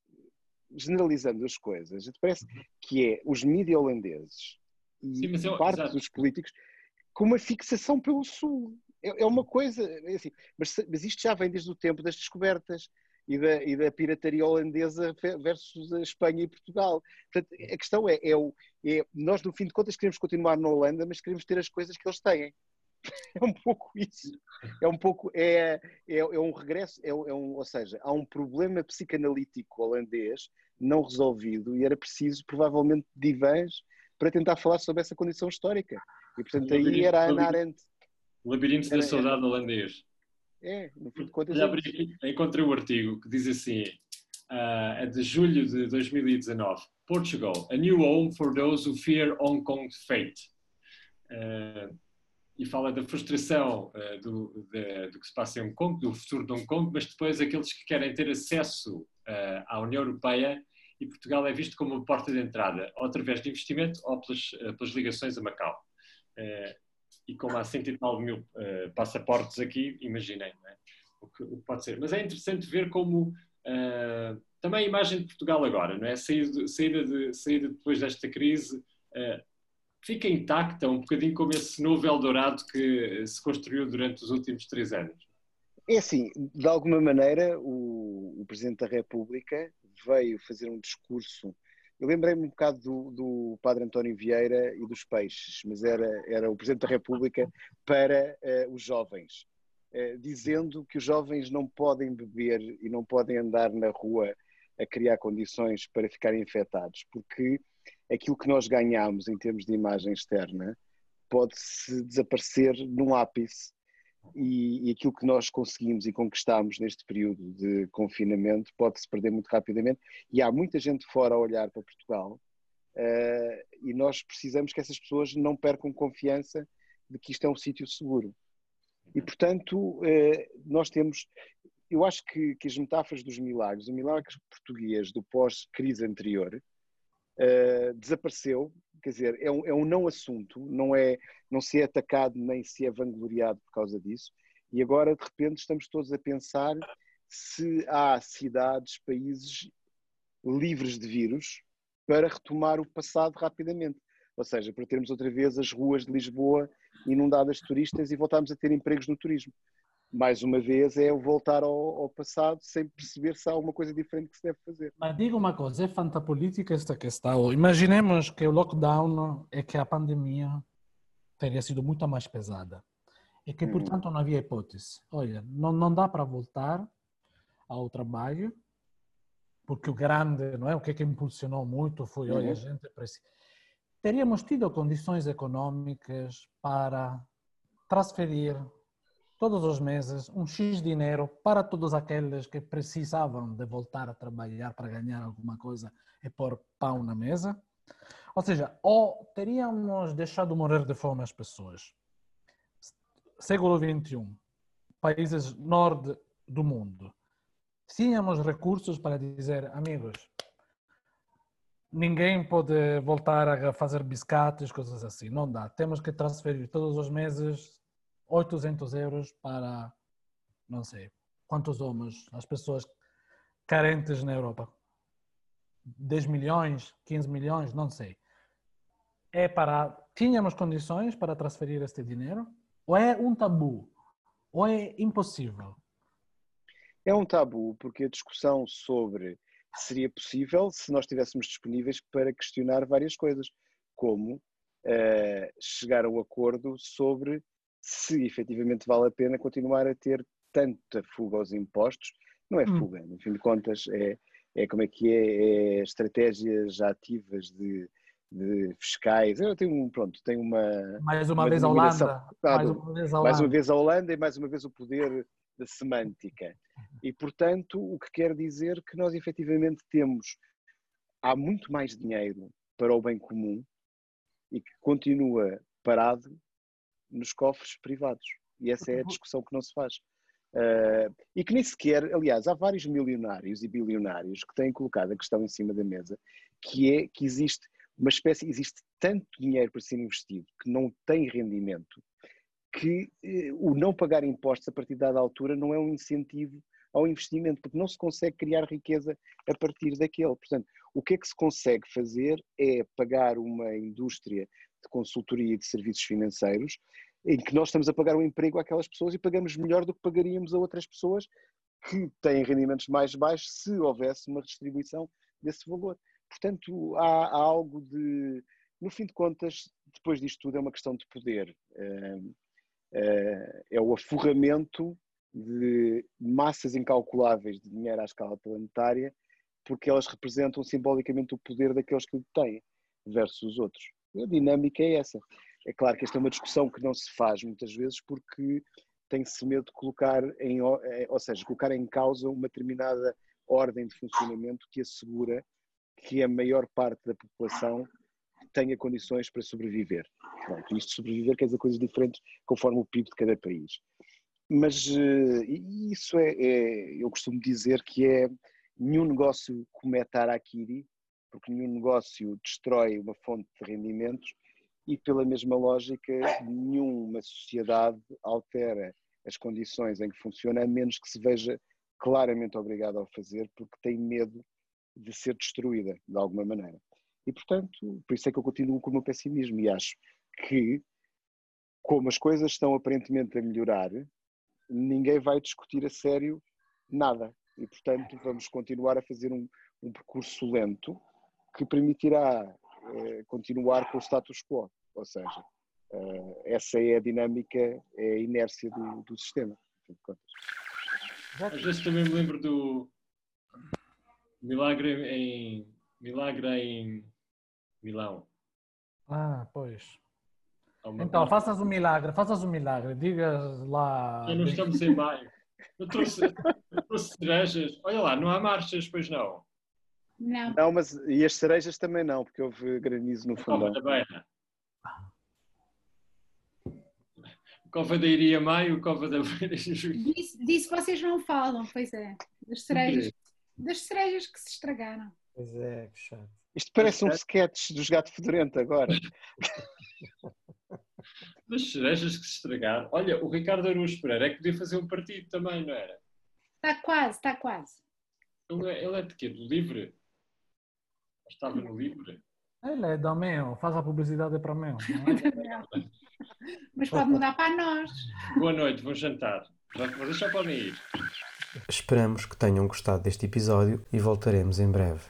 generalizando as coisas, parece que é os mídias holandeses e Sim, eu, parte exato. dos políticos com uma fixação pelo Sul. É, é uma coisa, é assim, mas, mas, isto já vem desde o tempo das descobertas e da, e da pirataria holandesa versus a Espanha e Portugal. Portanto, a questão é, é, o, é, nós no fim de contas queremos continuar na Holanda, mas queremos ter as coisas que eles têm. É um pouco isso. É um pouco, é, é, é um regresso, é, é um, ou seja, há um problema psicanalítico holandês não resolvido e era preciso provavelmente divãs para tentar falar sobre essa condição histórica. E portanto aí era a Ana Arendt. O labirinto da saudade holandês. É, no fim de contas. Já é abri, encontrei o um artigo que diz assim, uh, é de julho de 2019. Portugal, a new home for those who fear Hong Kong's fate. Uh, e fala da frustração uh, do, de, do que se passa em Hong Kong, do futuro de Hong Kong, mas depois aqueles que querem ter acesso uh, à União Europeia e Portugal é visto como uma porta de entrada, ou através de investimento ou pelas, uh, pelas ligações a Macau. e como há cento e tal mil passaportes aqui, imaginem é? o, que, o, que, pode ser. Mas é interessante ver como também a imagem de Portugal agora, não é? Saída, saída, de, saída depois desta crise fica intacta, um bocadinho como esse novo Eldorado que se construiu durante os últimos três anos? É assim, de alguma maneira, o, o Presidente da República veio fazer um discurso. Eu lembrei-me um bocado do, do, Padre António Vieira e dos peixes, mas era, era o Presidente da República para uh, os jovens, uh, dizendo que os jovens não podem beber e não podem andar na rua a criar condições para ficarem infectados, porque aquilo que nós ganhamos em termos de imagem externa pode-se desaparecer num ápice e, e, aquilo que nós conseguimos e conquistamos neste período de confinamento pode-se perder muito rapidamente e há muita gente fora a olhar para Portugal uh, e nós precisamos que essas pessoas não percam confiança de que isto é um sítio seguro. E, portanto, uh, nós temos, eu acho que, que, as metáforas dos milagres, o milagre português do pós-crise anterior, uh, desapareceu, quer dizer, é um, é um não assunto, não, é, não se é atacado nem se é vangloriado por causa disso, e agora de repente estamos todos a pensar se há cidades, países livres de vírus para retomar o passado rapidamente. Ou seja, para termos outra vez as ruas de Lisboa inundadas de turistas e voltarmos a ter empregos no turismo mais uma vez, é voltar ao, ao, passado sem perceber se há alguma coisa diferente que se deve fazer. Mas diga uma coisa, é fantapolítica esta questão. Imaginemos que o lockdown é que a pandemia teria sido muito mais pesada e que, hum. portanto, não havia hipótese. Olha, não, não dá para voltar ao trabalho porque o grande, não é? O que é que impulsionou muito foi, olha, a uhum. gente precisa. Teríamos tido condições econômicas para transferir todos os meses um X dinheiro para todos aqueles que precisavam de voltar a trabalhar para ganhar alguma coisa e pôr pão na mesa. Ou seja, ou teríamos deixado morrer de fome as pessoas. Século XXI, países norte do mundo, tínhamos recursos para dizer, amigos, ninguém pode voltar a fazer biscates, coisas assim. Não dá. Temos que transferir todos os meses 800 euros para, não sei, quantos homens, as pessoas carentes na Europa. 10 milhões, 15 milhões, não sei. É para, tínhamos condições para transferir este dinheiro? Ou é um tabu? Ou é impossível? É um tabu, porque a discussão sobre seria possível se nós estivéssemos disponíveis para questionar várias coisas, como uh, chegar a um acordo sobre se efetivamente vale a pena continuar a ter tanta fuga aos impostos. Não é hum. fuga, no fim de contas, é, é como é que é, é estratégias ativas de, de fiscais. Eu tenho, pronto, tenho uma. Mais uma, uma vez a Holanda. Mais uma vez a Holanda. Mais uma vez a Holanda e mais uma vez o poder da semântica. E, portanto, o que quer dizer que nós efetivamente temos. Há muito mais dinheiro para o bem comum e que continua parado nos cofres privados. E essa é a discussão que não se faz. Uh, e que nem sequer, aliás, há vários milionários e bilionários que têm colocado a questão em cima da mesa, que é que existe uma espécie, existe tanto dinheiro para ser investido que não tem rendimento, que eh, o não pagar impostos a partir dada altura não é um incentivo ao investimento, porque não se consegue criar riqueza a partir daquele. Portanto, o que é que se consegue fazer é pagar uma indústria de consultoria e de serviços financeiros, em que nós estamos a pagar um emprego àquelas pessoas e pagamos melhor do que pagaríamos a outras pessoas que têm rendimentos mais baixos se houvesse uma distribuição desse valor. Portanto, há, há algo de. No fim de contas, depois disto tudo, é uma questão de poder. É, é, é o aforramento de massas incalculáveis de dinheiro à escala planetária, porque elas representam simbolicamente o poder daqueles que o têm versus os outros. A dinâmica é essa. É claro que esta é uma discussão que não se faz muitas vezes porque tem-se medo de colocar em, é, ou seja, colocar em causa uma determinada ordem de funcionamento que assegura que a maior parte da população tenha condições para sobreviver. Pronto, isto sobreviver quer dizer coisas diferentes conforme o PIB de cada país. Mas uh, isso é, é, eu costumo dizer que é nenhum negócio como é Tarakiri, porque nenhum negócio destrói uma fonte de rendimentos e, pela mesma lógica, nenhuma sociedade altera as condições em que funciona, a menos que se veja claramente obrigada a fazer, porque tem medo de ser destruída, de alguma maneira. E, portanto, por isso é que eu continuo com o meu pessimismo e acho que, como as coisas estão aparentemente a melhorar, ninguém vai discutir a sério nada. E, portanto, vamos continuar a fazer um, um percurso lento que permitirá eh, continuar com o status quo. Ou seja, eh, essa é a dinâmica, é a inércia do, do sistema. Às vezes também me lembro do milagre em milagre em Milão. Ah, pois. Então, faças um milagre, faças um milagre, digas lá. não estamos em maio. Eu trouxe, eu trouxe cerejas. Olha lá, não há marchas, pois não. Não. Não, mas e as cerejas também não, porque houve granizo no fundo. Cova da Beira. Cova da Iria Maio, Cova da Beira. Disso, disso vocês não falam, pois é. Das cerejas, das cerejas que se estragaram. Pois é, que chato. Isto parece um sketch dos Gato Fedorento agora. Das cerejas que se estragaram. Olha, o Ricardo Araújo Pereira é que podia fazer um partido também, não era? Está quase, está quase. Ele é, ele é de quê? Do Livre? Estava no Livre? Ele é da Mel, faz a publicidade para Mel. É? Mas pode mudar para nós. Boa noite, vou jantar. Vocês já podem ir. Esperamos que tenham gostado deste episódio e voltaremos em breve.